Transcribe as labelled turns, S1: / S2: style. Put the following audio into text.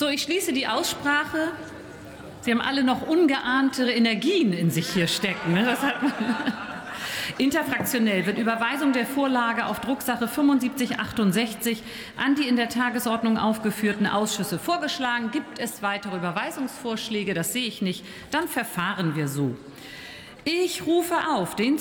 S1: So, ich schließe die Aussprache. Sie haben alle noch ungeahnte Energien in sich hier stecken. Ne? Das hat man. Interfraktionell wird Überweisung der Vorlage auf Drucksache 7568 an die in der Tagesordnung aufgeführten Ausschüsse vorgeschlagen. Gibt es weitere Überweisungsvorschläge? Das sehe ich nicht. Dann verfahren wir so. Ich rufe auf den